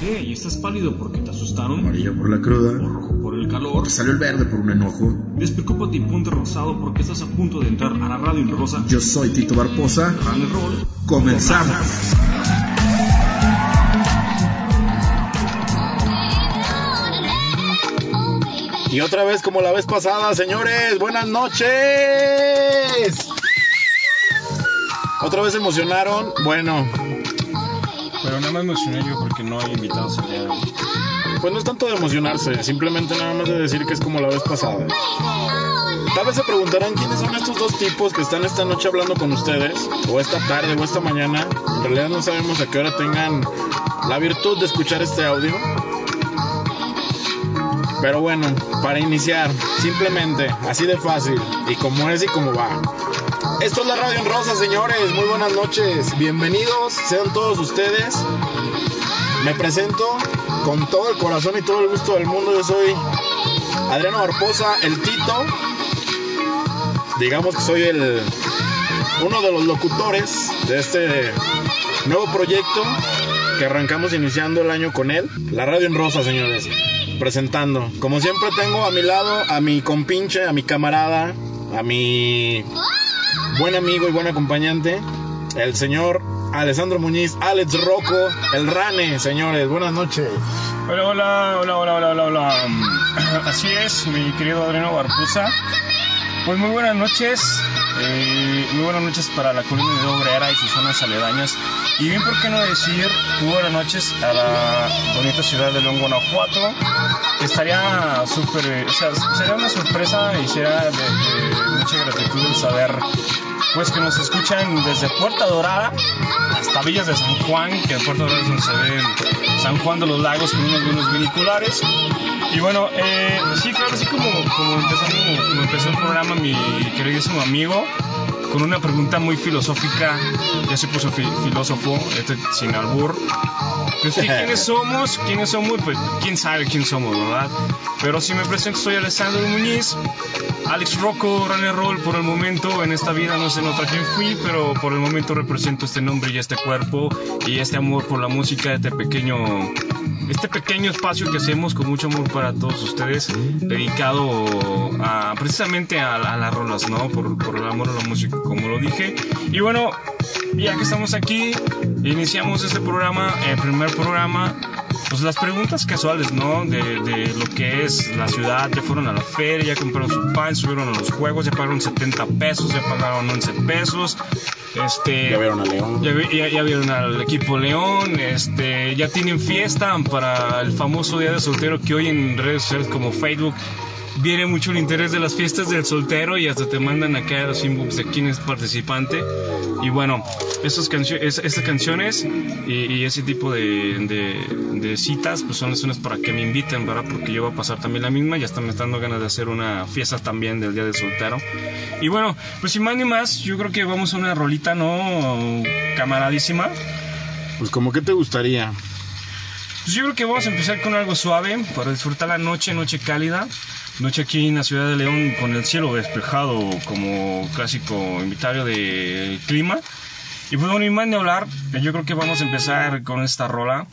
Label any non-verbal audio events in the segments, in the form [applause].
¿Y estás pálido porque te asustaron? Amarillo por la cruda. ¿O rojo por el calor? Porque salió el verde por un enojo. Despreocúpate y ponte rosado porque estás a punto de entrar a la radio en rosa. Yo soy Tito Barposa. And roll. Comenzamos. Y otra vez como la vez pasada, señores, buenas noches. Otra vez se emocionaron. Bueno, Nada más me emocioné yo porque no hay invitados el pues no es tanto de emocionarse, simplemente nada más de decir que es como la vez pasada. Tal vez se preguntarán quiénes son estos dos tipos que están esta noche hablando con ustedes, o esta tarde, o esta mañana. En realidad no sabemos a qué hora tengan la virtud de escuchar este audio. Pero bueno, para iniciar, simplemente, así de fácil, y como es y como va. Esto es la Radio en Rosa, señores. Muy buenas noches. Bienvenidos, sean todos ustedes. Me presento con todo el corazón y todo el gusto del mundo. Yo soy Adriano Barposa, el Tito. Digamos que soy el uno de los locutores de este nuevo proyecto que arrancamos iniciando el año con él. La Radio en Rosa, señores. Presentando. Como siempre tengo a mi lado a mi compinche, a mi camarada, a mi buen amigo y buen acompañante, el señor Alessandro Muñiz, Alex Rocco, el Rane, señores. Buenas noches. Hola, hola, hola, hola, hola, hola, hola. Así es, mi querido Adriano Barpusa. Pues muy buenas noches. eh, muy buenas noches para la de Obrera y sus zonas aledañas. Y bien, ¿por qué no decir muy buenas noches a la bonita ciudad de León, Guanajuato? Estaría súper, eh, o sea, sería una sorpresa y será de, mucha gratitud saber pues que nos escuchan desde Puerta Dorada hasta Villas de San Juan, que en Puerta Dorada es donde se ve San Juan de los Lagos con unos buenos viniculares. Y bueno, eh, sí, claro, así como, como, como empezó el programa mi queridísimo amigo, con una pregunta muy filosófica, ya se puso fi- filósofo, este sin albur. Pues, ¿qué- ¿Quiénes somos? ¿Quiénes somos? Pues quién sabe quién somos, ¿verdad? Pero si me presento, soy Alessandro Muñiz, Alex Rocco, Run and Roll por el momento, en esta vida no sé en otra quién fui, pero por el momento represento este nombre y este cuerpo y este amor por la música, este pequeño, este pequeño espacio que hacemos con mucho amor para todos ustedes, dedicado a, precisamente a, a las rolas, ¿no? Por, por el amor a la música, como lo dije. Y bueno, ya que estamos aquí, iniciamos este programa, el primer programa, pues las preguntas casuales, ¿no? De, de lo que es la ciudad, ya fueron a la feria, ya compraron su pan, subieron a los juegos, ya pagaron 70 pesos, ya pagaron 11 pesos, este... Ya vieron a León. Ya, ya- ya vieron al equipo León, este, ya tienen fiesta para el famoso Día de Soltero que hoy en redes sociales como Facebook viene mucho el interés de las fiestas del soltero y hasta te mandan acá los inbox de quién es participante. Y bueno, esas, cancio- canciones y, y ese tipo de, de- de citas pues son las unas para que me inviten, ¿verdad? Porque yo voy a pasar también la misma y hasta me están dando ganas de hacer una fiesta también del Día del Soltero. Y bueno, pues sin más ni más, yo creo que vamos a una rolita, ¿no? Camaradísima. Pues como que te gustaría. Pues yo creo que vamos a empezar con algo suave para disfrutar la noche, noche cálida. Noche aquí en la ciudad de León con el cielo despejado como clásico invitario de clima. Y pues bueno, y más de hablar, yo creo que vamos a empezar con esta rola.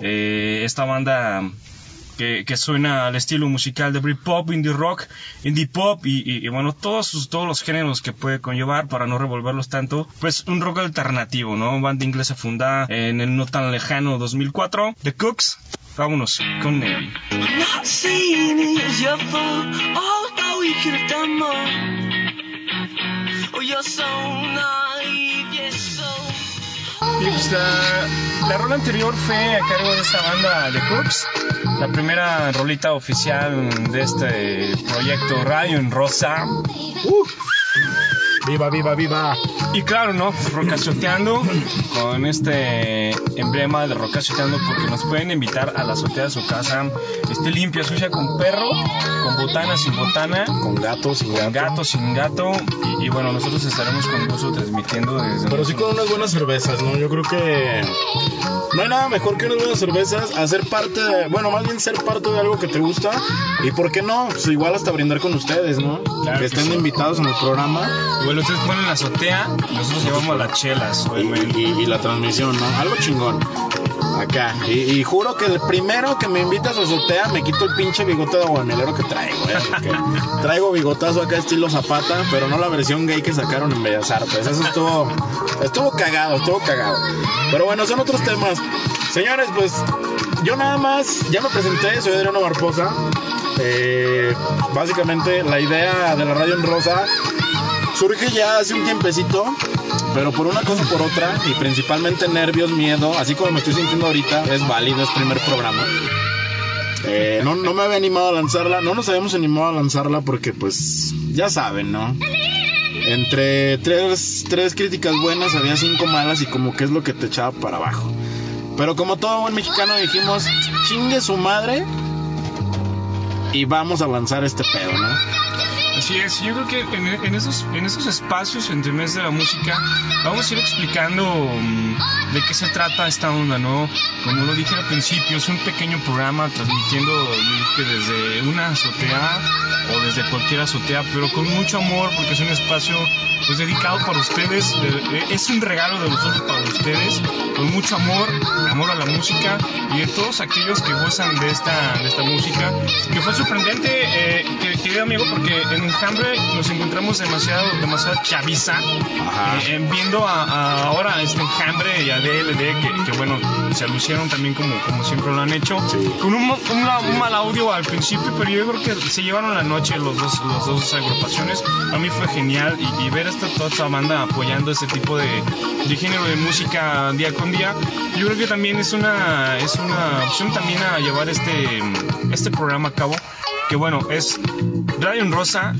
Eh, esta banda que, que suena al estilo musical de Britpop, indie rock, indie pop y, y- y, bueno, todos, sus- todos los géneros que puede conllevar para no revolverlos tanto. Pues un rock alternativo, ¿no? Banda inglesa fundada en el no tan lejano 2004. The Cooks. Vámonos con Navy. Not La, la rola anterior fue a cargo de esta banda The Cooks. La primera rolita oficial de este proyecto Radio en Rosa. Viva, viva, viva. Y claro, ¿no? Rocachoteando con este emblema de Rocachoteando porque nos pueden invitar a la azotea de su casa. Esté limpia, sucia con perro, con botana, sin botana, Con gatos, sin con gato, sin gato. Y, y bueno, nosotros estaremos con gusto transmitiendo desde... Pero sí con unas buenas cervezas, ¿no? Yo creo que no hay nada mejor que unas buenas cervezas, hacer parte, de, bueno, más bien ser parte de algo que te gusta y por qué no, pues igual hasta brindar con ustedes, ¿no? Claro que que estén sí. invitados en el programa. Igual Pero ustedes ponen la azotea, nosotros llevamos las chelas, y, y- y la transmisión, ¿no? Algo chingón. Acá. Y, y juro que el primero que me invita a su azotea me quito el pinche bigote de aguanelero que traigo, ¿eh? Porque [laughs] traigo bigotazo acá estilo Zapata, pero no la versión gay que sacaron en Bellas Artes. Eso estuvo, estuvo cagado, estuvo cagado. Pero bueno, son otros temas. Señores, pues yo nada más, ya me presenté, soy Adriano Barposa. Eh, básicamente la idea de la radio en rosa surge ya hace un tiempecito, pero por una cosa o por otra, y principalmente nervios, miedo, así como me estoy sintiendo ahorita, es válido, es primer programa. Eh, no, no me había animado a lanzarla, no nos habíamos animado a lanzarla porque pues ya saben, ¿no? Entre tres, tres críticas buenas había cinco malas y como que es lo que te echaba para abajo. Pero como todo buen mexicano dijimos, chingue su madre y vamos a lanzar este pedo, ¿no? Así es, yo creo que en, en esos, en esos espacios entre mes de la música vamos a ir explicando mm, de qué se trata esta onda, ¿no? Como lo dije al principio, es un pequeño programa transmitiendo que desde una azotea o desde cualquier azotea, pero con mucho amor porque es un espacio pues dedicado para ustedes, de- de- es un regalo de nosotros para ustedes, con mucho amor, amor a la música y de todos aquellos que gozan de esta, de esta música, que fue sorprendente, eh, que- querido amigo, porque en Enjambre nos encontramos demasiado, demasiado chaviza, eh, eh, viendo a, a ahora a este Enjambre y a DLD, que, que bueno, se lucieron también como, como siempre lo han hecho, Sí. con un, una- un mal audio al principio, pero yo creo que se llevaron la noche los dos, los dos agrupaciones, a mí fue genial y, y ver esta, toda esta banda apoyando este tipo de, de género de música día con día, yo creo que también es una, es una opción también a llevar este, este programa a cabo, que bueno, es Radio en Rosa,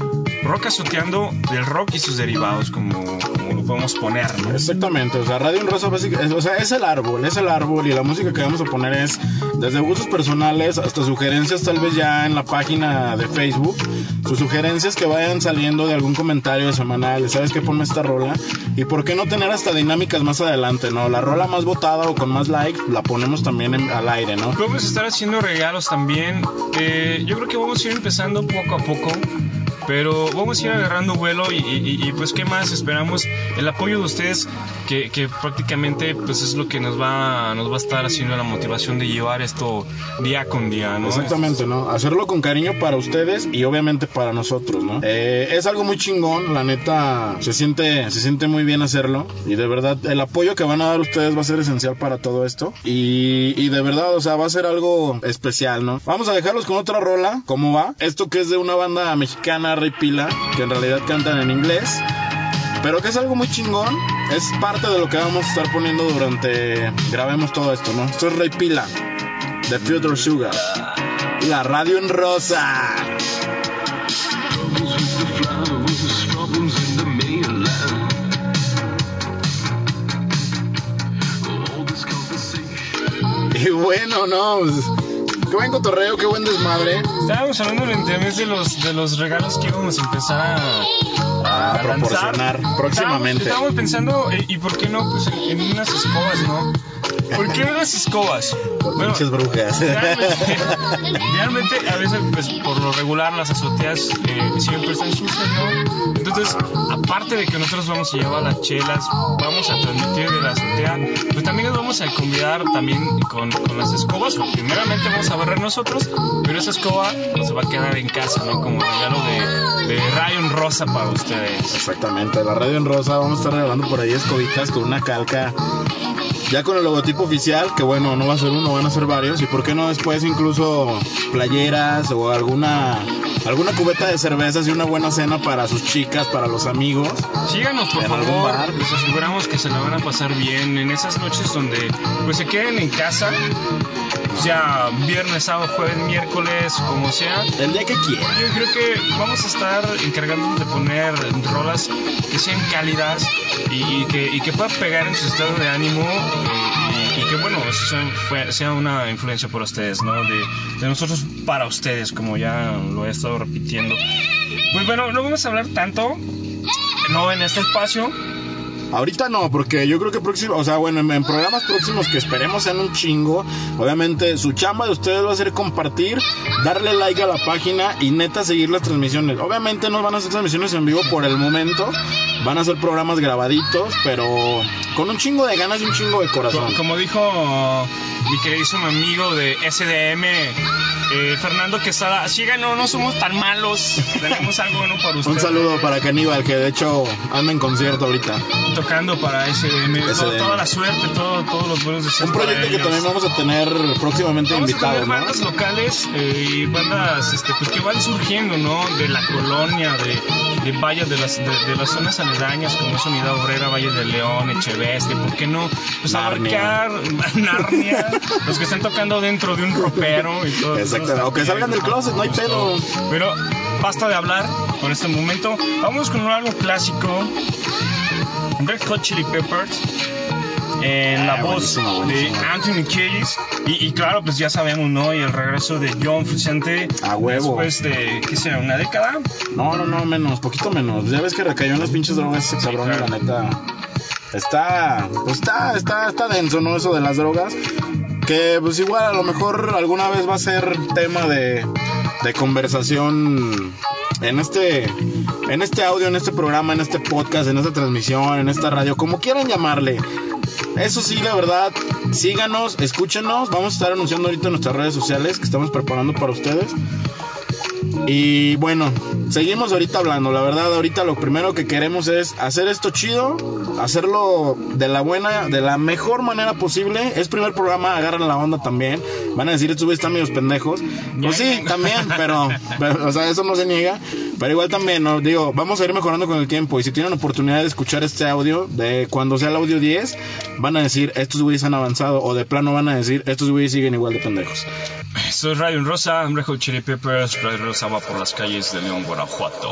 rock azoteando del rock y sus derivados, como, como lo podemos poner, ¿no? Exactamente, o sea, Radio Rosa básica- es, o sea, es el árbol, es el árbol y la música que vamos a poner es desde gustos personales hasta sugerencias tal vez ya en la página de Facebook, sus sugerencias que vayan saliendo de algún comentario semanal, ¿sabes qué? Ponme esta rola y por qué no tener hasta dinámicas más adelante, ¿no? La rola más votada o con más like la ponemos también en- al aire, ¿no? Vamos a estar haciendo regalos también. Eh, yo creo que vamos ir empezando poco a poco. Pero vamos a ir agarrando vuelo y, y- y, pues qué más esperamos el apoyo de ustedes que, que prácticamente pues es lo que nos va nos va a estar haciendo la motivación de llevar esto día con día, ¿no? Exactamente, ¿no? Hacerlo con cariño para ustedes y obviamente para nosotros, ¿no? Eh, es algo muy chingón, la neta, se siente, se siente muy bien hacerlo y de verdad el apoyo que van a dar ustedes va a ser esencial para todo esto y, y de verdad, o sea, va a ser algo especial, ¿no? Vamos a dejarlos con otra rola, ¿cómo va? Esto que es de una banda mexicana, Rey Pila, que en realidad cantan en inglés. Pero que es algo muy chingón, es parte de lo que vamos a estar poniendo durante grabemos todo esto, ¿no? Esto es Rey Pila, de Future Sugar. La radio en rosa. Y bueno, no. Qué buen cotorreo, qué buen desmadre. Estábamos hablando el internet de los, de los regalos que íbamos a empezar a, A a lanzar. proporcionar próximamente. Estábamos, estábamos pensando, eh, ¿y por qué no? Pues en, en unas escobas, ¿no? ¿Por qué unas escobas? Por Bueno, pinches brujas. Realmente, [laughs] realmente, a veces, pues, por lo regular, las azoteas eh, siempre están sucias, ¿no? Entonces, aparte de que nosotros vamos a llevar las chelas, vamos a transmitir de la azotea, pues también nos vamos a convidar también con, con las escobas. Primeramente vamos a barrer nosotros, pero esa escoba se va a quedar en casa, ¿no? Como regalo de, de Ryan Rosa para ustedes. Exactamente, la radio en rosa. Vamos a estar regalando por ahí escobitas con una calca. Ya con el logotipo oficial, que bueno, no va a ser uno, van a ser varios. Y por qué no después incluso playeras o alguna alguna cubeta de cervezas y una buena cena para sus chicas, para los amigos. Síganos por En favor, les aseguramos que se la van a pasar bien en esas noches donde pues se queden en casa, sea viernes, sábado, jueves, miércoles, como sea. El día que quieran. Yo creo que vamos a estar encargándonos de poner rolas que sean cálidas y, y que, y que puedan pegar en su estado de ánimo y, que bueno, sea, una influencia por ustedes, ¿no? De, de nosotros para ustedes, como ya lo he estado repitiendo. Pues bueno, no vamos a hablar tanto, no en este espacio, Ahorita no, porque yo creo que próximo, o sea, bueno, en, en programas próximos que esperemos sean un chingo, obviamente su chamba de ustedes va a ser compartir, darle like a la página y neta seguir las transmisiones. Obviamente no van a hacer transmisiones en vivo por el momento, Van a ser programas grabaditos, pero con un chingo de ganas y un chingo de corazón. Co- Como dijo mi queridísimo amigo de SDM, eh, Fernando Quesada, síganos, no somos tan malos, tenemos algo bueno para [laughs] ustedes. Un saludo para Caníbal, que de hecho anda en concierto ahorita. Tocando para SDM, todo- SDM. toda la suerte, todo- todos los buenos deseos. Un proyecto que también vamos a tener próximamente Vamos a invitados, tener ¿no? bandas locales eh, y bandas este, pues, que van surgiendo, ¿no? De la colonia, de, de valles de las, de, de las zonas aledañas, como es Unidad Obrera, Valle de León, Echeveste, ¿por qué no? Pues Narnia. abarcar [laughs] Narnia, los que están tocando dentro de un ropero y todo. Exacto, eso o que salgan del closet, no hay pedo. Pero basta de hablar por este momento. Vamos con algo clásico. Red Hot Chili Peppers. En la Ah, voz de. Anthony Kiedis y, y claro pues ya sabemos no y el regreso de John Frusciante A huevo. después de qué será una década No, no, no, menos, poquito menos. Ya ves que recayó en las pinches drogas ese cabrón, y claro. la neta. Está, pues está, está, está denso, ¿no? Eso de las drogas. Que pues igual a lo mejor alguna vez va a ser tema de, de conversación en este, en este audio, en este programa, en este podcast, en esta transmisión, en esta radio, como quieran llamarle. Eso sí, la verdad, síganos, escúchenos. Vamos a estar anunciando ahorita en nuestras redes sociales que estamos preparando para ustedes. Y bueno, seguimos ahorita hablando. La verdad, ahorita lo primero que queremos es hacer esto chido, hacerlo de la buena, de la mejor manera posible. Es primer programa, agarran la onda también. Van a decir, estos güeyes están medios pendejos. Pues sí, también, pero, [laughs] pero, o sea, eso no se niega. Pero igual también, ¿no? digo, vamos a ir mejorando con el tiempo. Y si tienen oportunidad de escuchar este audio, de cuando sea el audio 10, van a decir, estos güeyes han avanzado. O de plano van a decir, estos güeyes siguen igual de pendejos. Radio en Rosa, Hot Chili Peppers, Rosa por las calles de León, Guanajuato.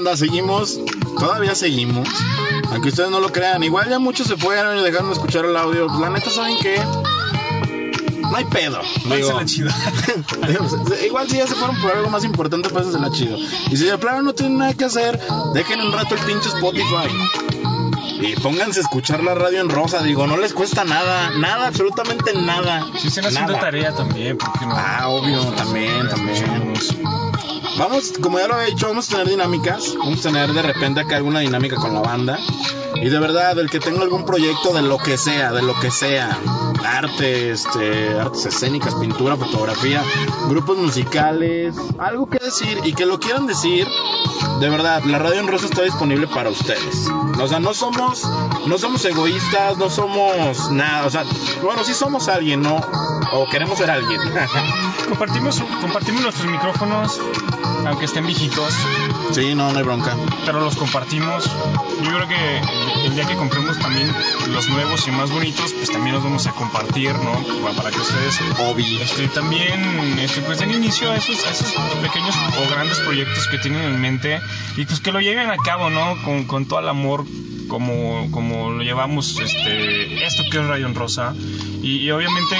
Banda, seguimos. Todavía seguimos. Aunque ustedes no lo crean. Igual ya muchos se fueron y dejaron de escuchar el audio. La neta, ¿saben qué? No hay pedo. Digo, [laughs] chido. [laughs] Igual si ya se fueron por algo más importante, pásensela chido. Y si de plano no tienen nada que hacer, dejen un rato el pinche Spotify. Y pónganse a escuchar la radio en rosa. Digo, no les cuesta nada. Nada, absolutamente nada. Si están haciendo Nada. tarea también, ¿por qué no? Ah, obvio, también, también. Vamos, como ya lo había dicho, vamos a tener dinámicas. Vamos a tener de repente acá alguna dinámica con la banda. Y de verdad, el que tenga algún proyecto de lo que sea, de lo que sea, arte, este, artes escénicas, pintura, fotografía, grupos musicales, algo que decir y que lo quieran decir, de verdad, la radio en rosa está disponible para ustedes. O sea, no somos, no somos egoístas, no somos nada, o sea, bueno, sí somos alguien, ¿no? O queremos ser alguien. [laughs] Compartimos, compartimos nuestros micrófonos, aunque estén viejitos, sí, no, no hay bronca. pero los compartimos. Yo creo que el, el día que compremos también los nuevos y más bonitos, pues también los vamos a compartir, ¿no? Para- Para que ustedes Obvio. este, también este, pues den inicio a esos, a esos pequeños o grandes proyectos que tienen en mente y pues que lo lleven a cabo, ¿no? Con, con todo el amor como, como lo llevamos este, esto que es Rayon Rosa y, y obviamente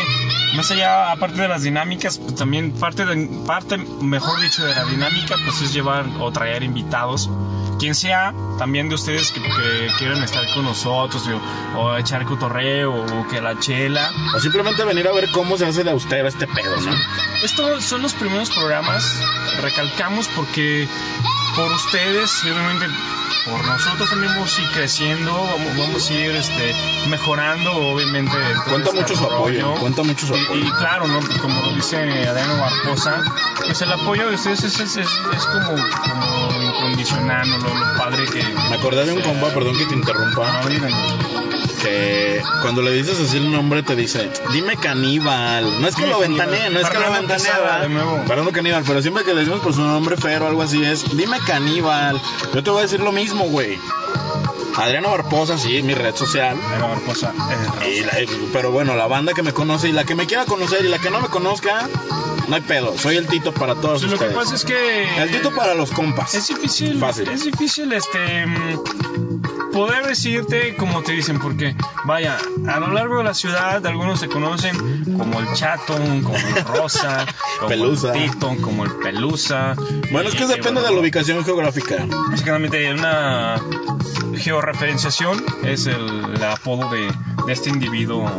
más allá aparte de las dinámicas pues también parte de, parte mejor dicho de la dinámica pues es llevar o traer invitados. Quien sea también de ustedes que, que quieran estar con nosotros o, o echar cotorreo o que la chela. O simplemente venir a ver cómo se hace de austero este pedo, ¿no? estos son los primeros programas, recalcamos porque por ustedes y obviamente por nosotros también vamos a ir creciendo, vamos, vamos a ir este, mejorando obviamente. todo Cuenta este mucho su apoyo, cuenta mucho su apoyo. Y, claro, ¿no? como lo dice Adriano Barbosa, pues el apoyo de ustedes es, es, es, es como, como incondicional, ¿no? lo, lo padre que... Me acordé de un compa, perdón que te interrumpa. No. Que cuando le dices así el nombre te dice, dime caníbal. No es que lo ventanee, no es que lo ventanee. Fernando caníbal, pero siempre que le decimos por su nombre feo o algo así es, dime caníbal. Yo te voy a decir lo mismo, güey. Adriano Barposa, sí, mi red social. Y la- pero bueno, la banda que me conoce y la que me quiera conocer y la que no me conozca, no hay pedo. Soy el Tito para todos lo que pasa es que El Tito para los compas. es difícil, Fácil. es difícil este mm, poder decirte como te dicen porque vaya, a lo largo de la ciudad algunos te conocen como el Chato, como el [laughs] Rosa, como Pelusa. el Tito, como el Pelusa. Bueno, es que y depende de la ubicación geográfica. Básicamente una georreferenciación es el, el apodo de, de este individuo.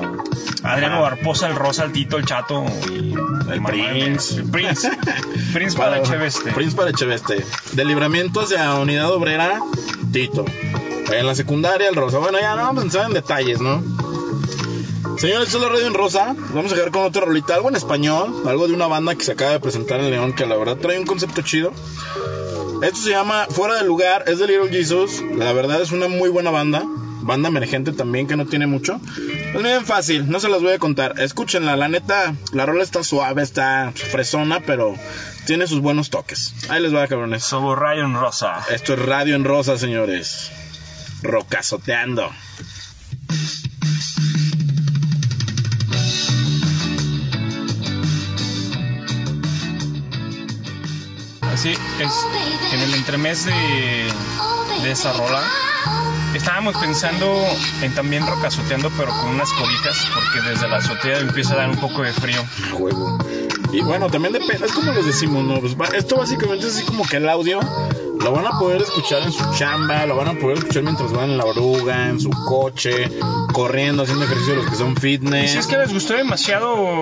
Adriano. Barposa, el Rosa, el Tito, el Chato y El mamá, Prince. El Prince. [laughs] Prince para Echeveste. Prince para Echeveste. De libramiento hacia Unidad Obrera, Tito. En la secundaria, el Rosa. Bueno, ya no vamos a entrar en detalles, ¿no? Señores, esto es la radio en Rosa. Vamos a quedar con otra rolita, algo en español, algo de una banda que se acaba de presentar en León, que la verdad trae un concepto chido. Esto se llama Fuera de Lugar, es de Little Jesus. La verdad es una muy buena banda. Banda emergente también, que no tiene mucho. Pues miren, fácil, no se las voy a contar. Escúchenla, la neta, la rola está suave, está fresona, pero tiene sus buenos toques. Ahí les va, cabrones. Somos Ryan Rosa. Esto es Radio en Rosa, señores. Rocazoteando. Así es, en el entremés de, de esa rola, estábamos pensando en también rocazoteando, pero con unas cobijas, porque desde la azotea empieza a dar un poco de frío. Huevo. Y bueno, también depende, es como les decimos, ¿no? Pues esto básicamente es así como que el audio lo van a poder escuchar en su chamba, lo van a poder escuchar mientras van en la oruga, en su coche, corriendo, haciendo ejercicio los que son fitness. si es que les gustó demasiado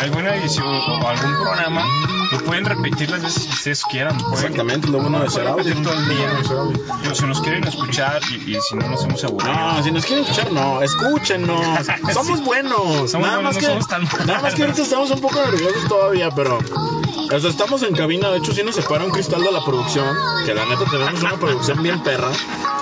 alguna edición o algún programa, lo pueden repetir las veces que ustedes quieran. Pueden, Exactamente, lo bueno de hacer audio. todo el día. Digo, si nos quieren escuchar y, y si no nos hemos aburrido. No, si nos quieren escuchar, no, escúchenos. [laughs] Somos Sí. buenos. Somos nada buenos, más no que, somos tan nada más que ahorita estamos un poco nerviosos todavía, pero o sea, estamos en cabina. De hecho, si nos separa un cristal de la producción, que la neta tenemos una producción bien perra.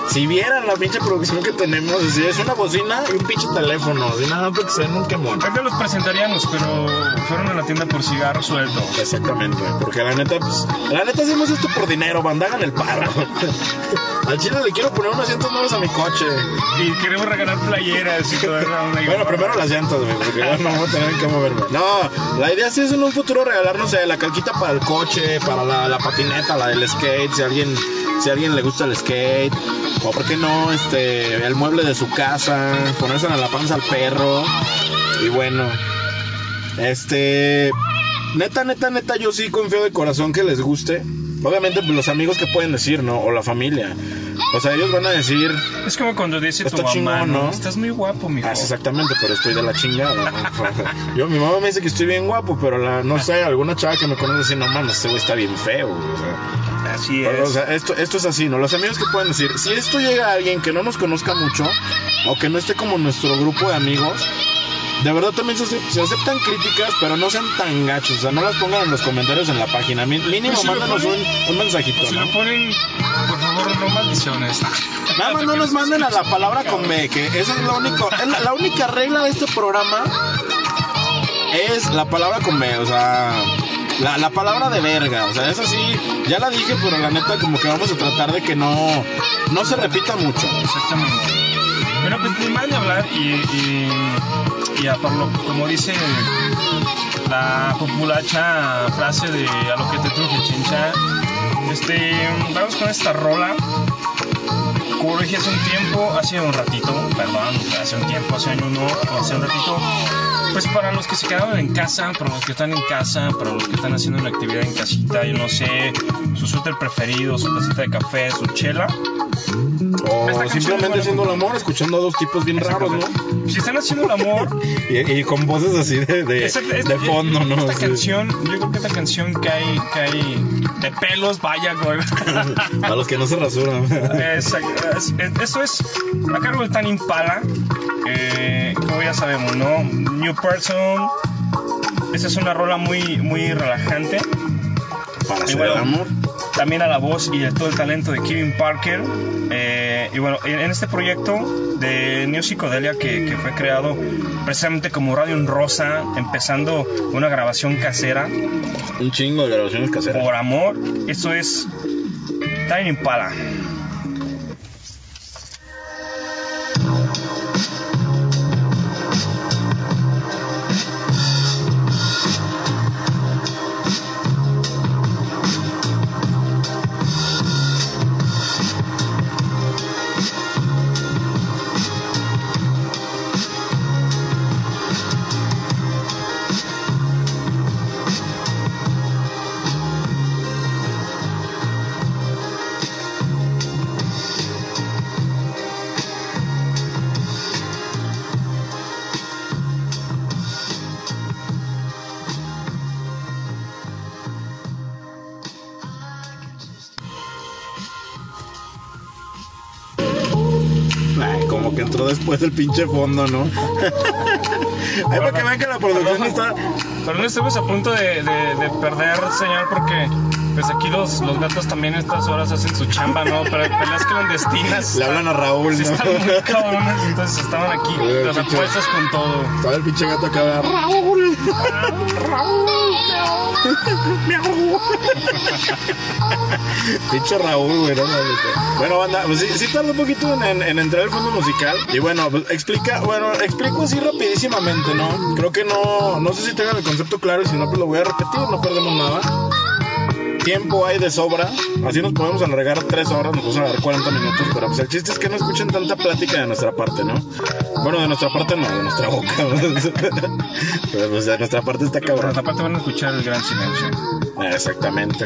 Si vieran la pinche producción que tenemos, es una bocina y un pinche teléfono, así nada más que se den un quemón. Ahorita los presentaríamos, pero fueron a la tienda por cigarros sueltos. Exactamente, porque la neta, pues, la neta hacemos esto por dinero, banda, hagan el paro. [laughs] Al chile le quiero poner unos asientos nuevos a mi coche. Y queremos regalar playeras y onda. [laughs] Bueno, primero las llantas, güey, porque ya no voy a tener que moverme. No, la idea sí es en un futuro regalar, no sé, la calquita para el coche, para la, la patineta, la del skate, si a alguien, si a alguien le gusta el skate. O por qué no, este, el mueble de su casa, ponérselo en la panza al perro. Y bueno, este, neta, neta, neta, yo sí confío de corazón que les guste. Obviamente, pues los amigos que pueden decir, ¿no? O la familia. O sea, ellos van a decir, Es como cuando dice tu mamá, chingón, ¿no? Estás muy guapo, mijo. Ah, exactamente, pero estoy de la chingada. ¿no? [laughs] Yo, mi mamá me dice que estoy bien guapo, pero la, no sé, alguna chava que me conoce dice, no mames, este güey está bien feo. güey", O sea, Así es. o sea, esto, esto es así, ¿no? Los amigos que pueden decir, si esto llega a alguien que no nos conozca mucho, o que no esté como nuestro grupo de amigos, de verdad también se, se aceptan críticas, pero no sean tan gachos, o sea, no las pongan en los comentarios en la página. Mínimo, Pues si mándanos un, ponen- un mensajito, si ¿no? lo ponen, por favor, no maldiciones. Nada más no nos manden a la palabra con B, que esa es la, único, es la, la única regla de este programa. Es la palabra con B, o sea, la, la palabra de verga. O sea, esa sí, ya la dije, pero la neta, como que vamos a tratar de que no, no se repita mucho. Exactamente. Bueno, pues más de hablar y, y, y a por lo- como dice la populacha frase de a lo que te truje chincha, este, vamos con esta rola. Como dije hace un tiempo, hace un ratito, perdón, hace un tiempo, hace año no, hace un ratito, pues para los que se quedaron en casa, para los que están en casa, para los que están haciendo una actividad en casita, yo no sé, su suéter preferido, su tacita de café, su chela, O simplemente haciendo el amor, escuchando a dos tipos bien raros, ¿no? Si están haciendo el amor, [laughs] Y, y con voces así de, de, esta- esta- de fondo, ¿no? Esta Sí. canción, yo creo que esta canción cae, cae de pelos, vaya, güey. [laughs] A los que no se rasuran. Exacto. Es- es- Esto es a cargo de Tan Impala, eh, como ya sabemos, ¿no? New Person. Esta es una rola muy, muy relajante. Para hacer bueno, el amor. También a la voz y a todo el talento de Kevin Parker. Eh, y bueno, en, en este proyecto de Neo Psicodelia que, que fue creado precisamente como Radio en Rosa, empezando una grabación casera Un chingo de grabaciones caseras. por amor, esto es Time Impala. El pinche fondo, ¿no? [laughs] Ay, para que vean que la producción está. Pero no estuvimos a punto de, de- de perder señal porque pues aquí los, los gatos también a estas horas hacen su chamba, ¿no? Pero peleas clandestinas. Le hablan a Raúl, Sí, ¿no? están muy cabrones, entonces estaban aquí las pinche- apuestas con todo. Estaba el pinche gato acá. Raúl. Pinche Raúl, güey. no. Bueno, banda, pues sí, sí tarda un poquito en, en- en entrar el fondo musical. Y bueno, pues explica, bueno, explico así rapidísimamente, ¿no? Creo que no, no sé si tengan el concepto claro y si no, pues lo voy a repetir, no perdemos nada. Tiempo hay de sobra, así nos podemos alargar tres horas, nos podemos alargar 40 minutos, pero pues el chiste es que no escuchen tanta plática de nuestra parte, ¿no? Bueno, de nuestra parte no, de nuestra boca. [laughs] pero pues de nuestra parte está cabrón. otra parte van a escuchar el gran silencio. Exactamente.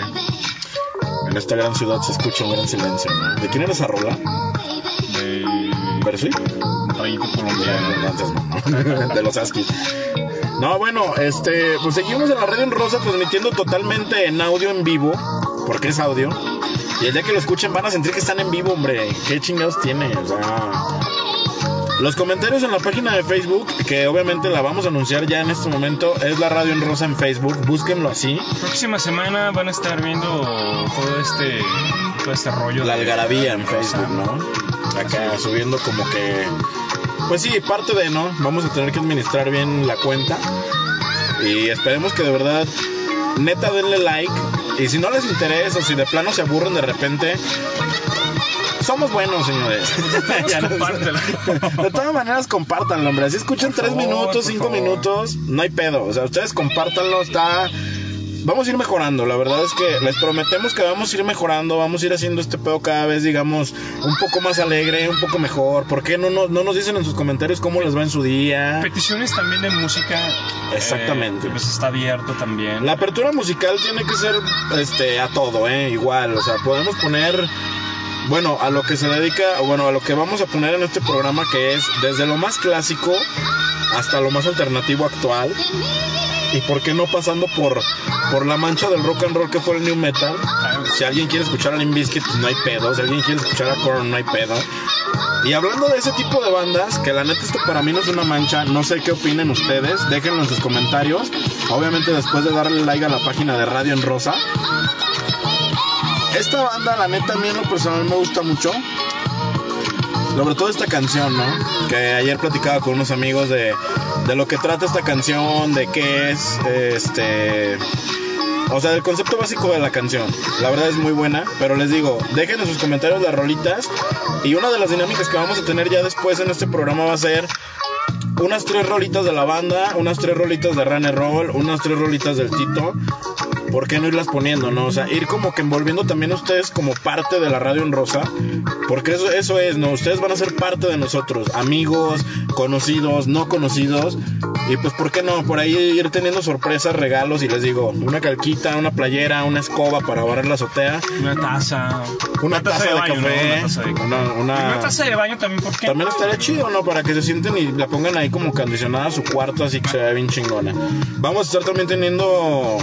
En esta gran ciudad se escucha un gran silencio, ¿no? ¿De quién era esa rola? De ¿Percy? país colombiano. De los Askis. No, bueno, este, pues seguimos en la red en rosa transmitiendo totalmente en audio en vivo, porque es audio. Y el día que lo escuchen van a sentir que están en vivo, hombre. ¿Qué chingados tiene? O sea, los comentarios en la página de Facebook, que obviamente la vamos a anunciar ya en este momento, es la radio en rosa en Facebook. Búsquenlo así. Próxima semana van a estar viendo todo este todo este rollo La de- algarabía en Rosa. Facebook, ¿no? Acá subiendo como que. Pues sí, parte de, ¿no? Vamos a tener que administrar bien la cuenta. Y esperemos que de verdad, neta, denle like. Y si no les interesa, o si de plano se aburren de repente. Somos buenos, señores. [laughs] Ya no- de todas maneras, compártanlo, hombre. Si escuchan Por tres favor, minutos, cinco favor. minutos, no hay pedo. O sea, ustedes compártanlo, está. Vamos a ir mejorando, la verdad es que les prometemos que vamos a ir mejorando, vamos a ir haciendo este pedo cada vez, digamos, un poco más alegre, un poco mejor. ¿Por qué no, no, no nos dicen en sus comentarios cómo les va en su día? Peticiones también de música. Exactamente. eh, pues está abierto también. La apertura musical tiene que ser este a todo, eh, igual, o sea, podemos poner bueno, a lo que se dedica, bueno, a lo que vamos a poner en este programa que es desde lo más clásico hasta lo más alternativo actual. Y por qué no pasando por por la mancha del rock and roll que fue el new metal. Si alguien quiere escuchar a Limp Bizkit, pues no hay pedo. Si alguien quiere escuchar a Korn, no hay pedo. Y hablando de ese tipo de bandas, que la neta esto para mí no es una mancha, no sé qué opinen ustedes, déjenlo en sus comentarios. Obviamente después de darle like a la página de Radio en Rosa. Esta banda, la neta, a mí en lo personal me gusta mucho. Sobre todo esta canción, ¿no? Que ayer platicaba con unos amigos de, de lo que trata esta canción, de qué es, este... O sea, el concepto básico de la canción. La verdad es muy buena, pero les digo, dejen en sus comentarios las rolitas. Y una de las dinámicas que vamos a tener ya después en este programa va a ser unas tres rolitas de la banda, unas tres rolitas de Run and Roll, unas tres rolitas del Tito. ¿Por qué no irlas poniendo, no? O sea, ir como que envolviendo también a ustedes como parte de la radio en rosa. Porque eso, eso es, ¿no? Ustedes van a ser parte de nosotros. Amigos, conocidos, no conocidos. Y pues, ¿por qué no? Por ahí ir teniendo sorpresas, regalos. Y les digo, una calquita, una playera, una escoba para barrer la azotea. Una taza. Una, taza, de, baño, ¿no? café. Una taza de una- una- taza de baño también, ¿por qué? también no? estaría chido, ¿no? Para que se sienten y la pongan ahí como condicionada a su cuarto, así que se vea bien chingona. Vamos a estar también teniendo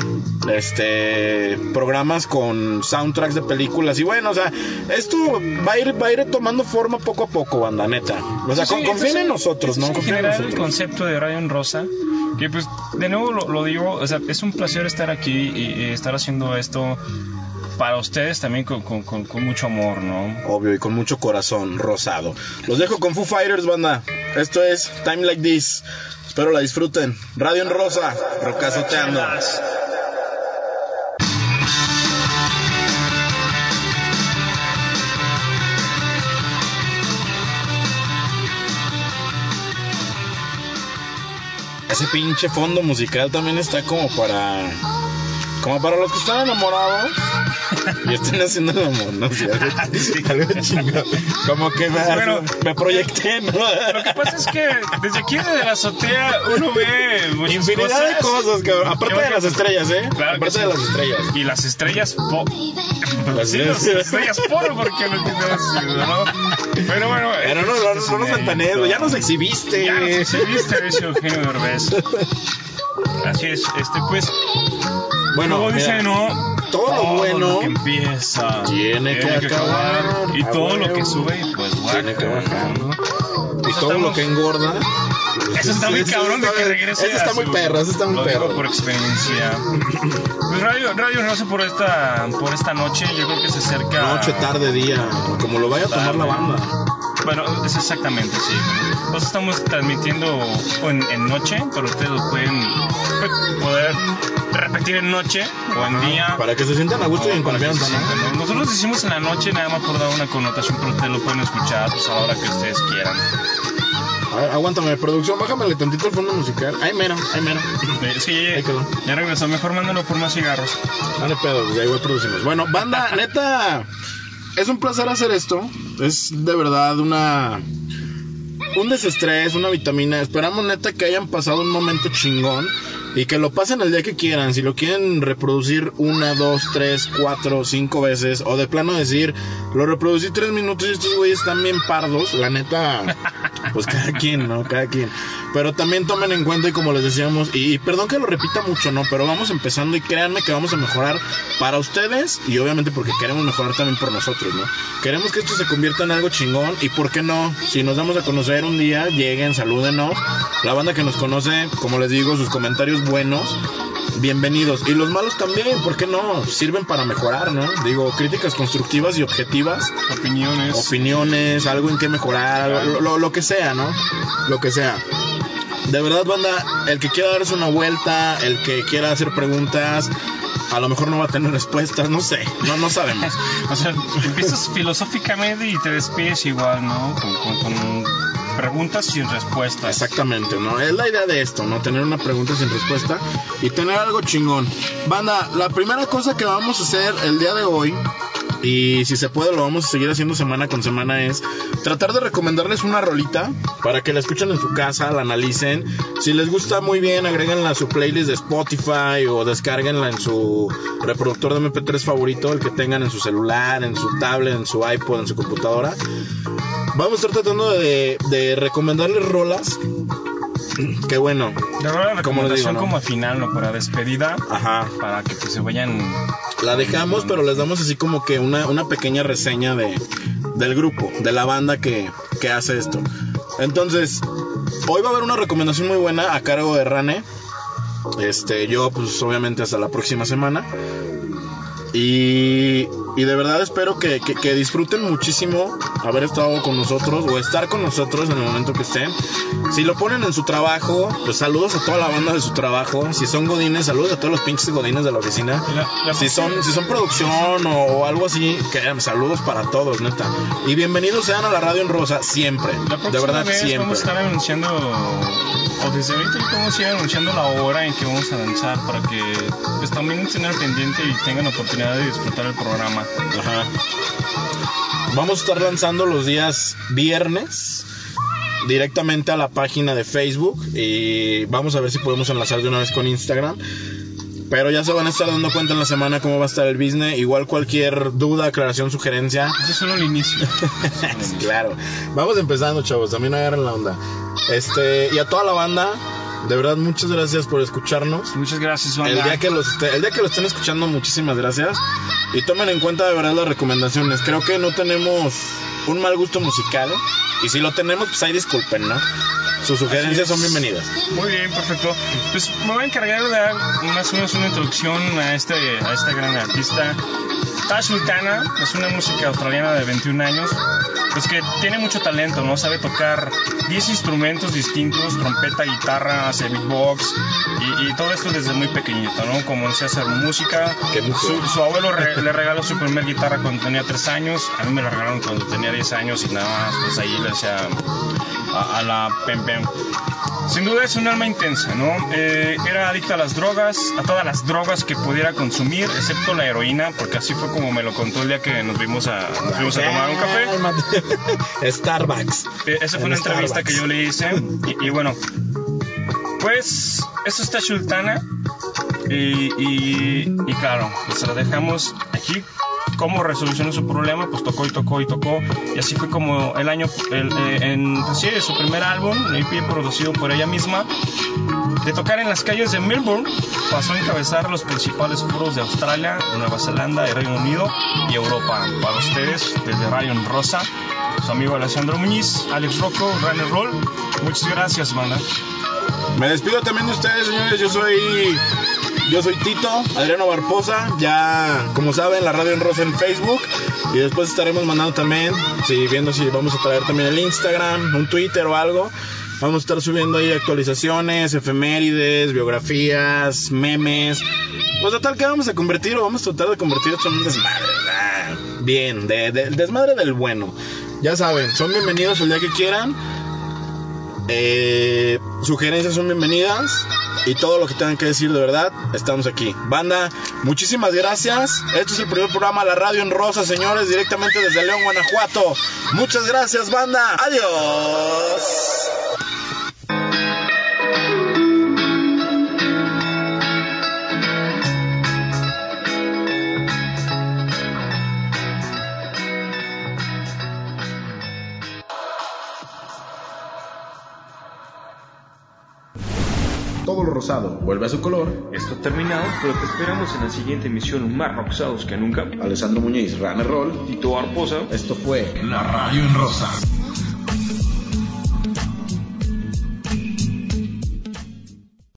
este programas con soundtracks de películas y bueno, o sea, esto va a ir va a ir tomando forma poco a poco, banda neta. O sea, Sí, con- confíen en nosotros, ¿no? Confíen en general el nosotros. concepto de Radio en Rosa, que pues de nuevo lo, lo digo, o sea, es un placer estar aquí y, y estar haciendo esto para ustedes también con, con- con- con mucho amor, ¿no? Obvio y con mucho corazón rosado. Los dejo con Foo Fighters, banda. Esto es Time Like This. Espero la disfruten. Radio en Rosa, rocazoteando. Ese pinche fondo musical también está como para. Como para los que están enamorados y están haciendo el amor, ¿no? Sí, [laughs] algo, algo chingado. Como que me, Bueno. me proyecté, ¿no? Lo que pasa es que desde aquí, desde la azotea, uno ve muchas Infinidad de cosas, cabrón. Aparte Yo- de las estrellas, ¿eh? Claro Aparte sí. de las estrellas. Y las estrellas po... Las sí, las estrellas por porque no tienes ¿no? Pero bueno, Pero no, no, no, no nos ventanees, ya nos exhibiste. Ya nos exhibiste, dice Eugenio Derbez. Así es, este pues. Bueno, luego dice, no. todo lo bueno lo que empieza tiene que acabar. Y A todo lo que sube, pues Tiene que baja, bajar. ¿no? y todo estamos- lo que engorda. [laughs] Eso está muy cabrón de que regrese. ese está muy perro, ese está muy perro. por experiencia. Pues Radio, Radio no sé por esta, por esta noche, yo creo que se acerca. Noche, tarde, día, como lo vaya a tomar la banda. Bueno, es exactamente, sí. Nosotros estamos transmitiendo en, en noche, pero ustedes lo pueden pues, poder repetir en noche o en día. Para que se sientan a gusto y en confianza, ¿no? Nosotros hicimos en la noche nada más por dar una connotación, pero ustedes lo pueden escuchar pues, a la hora que ustedes quieran. A ver, aguántame, producción, bájamele tantito el fondo musical. Ay, mero, ay, mero. Es que ya, ya regresó, mejor mándalo por más cigarros. Dale pedo, pues ahí igual producimos. Bueno, banda, neta, es un placer hacer esto. Es de verdad una. Un desestrés, una vitamina. Esperamos neta que hayan pasado un momento chingón y que lo pasen el día que quieran. Si lo quieren reproducir una, dos, tres, cuatro, cinco veces, o de plano decir, lo reproducí tres minutos y estos güeyes están bien pardos, la neta, pues cada quien, ¿no? Cada quien. Pero también tomen en cuenta, y como les decíamos, y, y perdón que lo repita mucho, ¿no? Pero vamos empezando y créanme que vamos a mejorar para ustedes y obviamente porque queremos mejorar también por nosotros, ¿no? Queremos que esto se convierta en algo chingón y ¿por qué no? Si nos damos a conocer un día, lleguen, salúdenos. La banda que nos conoce, como les digo, sus comentarios buenos, bienvenidos. Y los malos también, ¿por qué no? Sirven para mejorar, ¿no? Digo, críticas constructivas y objetivas Opiniones. opiniones, algo en que mejorar, algo- lo, lo que sea, ¿no? Lo que sea. De verdad, banda, el que quiera darse una vuelta, el que quiera hacer preguntas, a lo mejor no va a tener respuestas, no sé, no, no sabemos. [laughs] O sea, empiezas filosóficamente y te despides igual, ¿no? Con, con- con preguntas sin respuestas. Exactamente, ¿no? Es la idea de esto, ¿no? Tener una pregunta sin respuesta y tener algo chingón. Banda, la primera cosa que vamos a hacer el día de hoy, y si se puede lo vamos a seguir haciendo semana con semana, es tratar de recomendarles una rolita para que la escuchen en su casa, la analicen. Si les gusta muy bien, agréguenla a su playlist de Spotify o descárguenla en su reproductor de MP3 favorito, el que tengan en su celular, en su tablet, en su iPod, en su computadora. Vamos a estar tratando de, de recomendarles rolas. Que bueno, verdad, la Como les digo, recomendación ¿no? como final, ¿no? Para despedida, ajá, para que pues, se vayan... la dejamos, pero les damos así como que una, una pequeña reseña de, del grupo, de la banda que, que hace esto. Entonces, hoy va a haber una recomendación muy buena a cargo de Rane. Este, yo, pues obviamente hasta la próxima semana. Y, y de verdad espero que, que- que disfruten muchísimo haber estado con nosotros o estar con nosotros en el momento que estén. Si lo ponen en su trabajo, pues saludos a toda la banda de su trabajo. Si son godines, saludos a todos los pinches godines de la oficina. La- la Si son, si son producción o, o algo así, que saludos para todos, neta. Y bienvenidos sean a la radio en rosa, siempre. De verdad, vez siempre. vamos a estar anunciando, o desde ahorita vamos a ir anunciando la hora en que vamos a lanzar para que pues también estén al pendiente y tengan la oportunidad de disfrutar el programa. Ajá. Vamos a estar lanzando los días viernes directamente a la página de Facebook y vamos a ver si podemos enlazar de una vez con Instagram. Pero ya se van a estar dando cuenta en la semana cómo va a estar el business. Igual cualquier duda, aclaración, sugerencia. Ese es solo el inicio. [laughs] claro. Vamos empezando, chavos. También agarren la onda. Este, y a toda la banda, De verdad, muchas gracias por escucharnos. Muchas gracias, banda. El día, que los, el día que lo estén escuchando, muchísimas gracias. Y tomen en cuenta de verdad las recomendaciones. Creo que no tenemos un mal gusto musical. Y si lo tenemos, pues ahí disculpen, ¿no? Sus sugerencias son bienvenidas. Muy bien, perfecto. Pues me voy a encargar de dar más o menos una introducción a este, a esta gran artista. Tash Sultana es una música australiana de 21 años, pues que tiene mucho talento, ¿no? Sabe tocar 10 instrumentos distintos, trompeta, guitarra, hace beatbox y, y todo esto desde muy pequeñito, ¿no? Comencé a hacer música. Su, su abuelo re- le regaló su primer guitarra cuando tenía 3 años, a mí me la regalaron cuando tenía 10 años y nada más, pues ahí le hacía a, a la pem Sin duda es un alma intensa, ¿no? Eh, era adicta a las drogas, a todas las drogas que pudiera consumir, excepto la heroína, porque así fue como me lo contó el día que nos vimos a, nos fuimos a tomar un café. [laughs] Starbucks. Eh, Esa fue En una entrevista que yo le hice. Y, y bueno, pues eso está Sultana. Y, y, y claro, se la dejamos aquí. ¿Cómo resolucionó su problema? Pues tocó y tocó y tocó. Y así fue como el año, el, eh, en pues sí, su primer álbum, EP producido por ella misma, de tocar en las calles de Melbourne, pasó a encabezar los principales foros de Australia, Nueva Zelanda, el Reino Unido y Europa. Para ustedes, desde Rayon Rosa, su amigo Alessandro Muñiz, Alex Rocco, Runner Roll. Muchas gracias, banda. Me despido también de ustedes, señores. Yo soy. Yo soy Tito, Adriano Barposa. Ya, como saben, la radio en rosa en Facebook. Y después estaremos mandando también, si viendo si vamos a traer también el Instagram, un Twitter o algo. Vamos a estar subiendo ahí actualizaciones, efemérides, biografías, memes. Pues total, que vamos a convertir o vamos a tratar de convertir esto en un desmadre. Bien, de, de- desmadre del bueno. Ya saben, son bienvenidos el día que quieran. Eh, sugerencias son bienvenidas y todo lo que tengan que decir de verdad, estamos aquí. Banda, muchísimas gracias. Este es el primer programa La Radio en Rosa, señores, directamente desde León, Guanajuato. Muchas gracias, banda. Adiós. Todo lo rosado vuelve a su color. Esto ha terminado, pero te esperamos en la siguiente emisión más roxados que nunca. Alessandro Muñiz, Runner Roll. Tito Arposa. Esto fue La radio en rosa.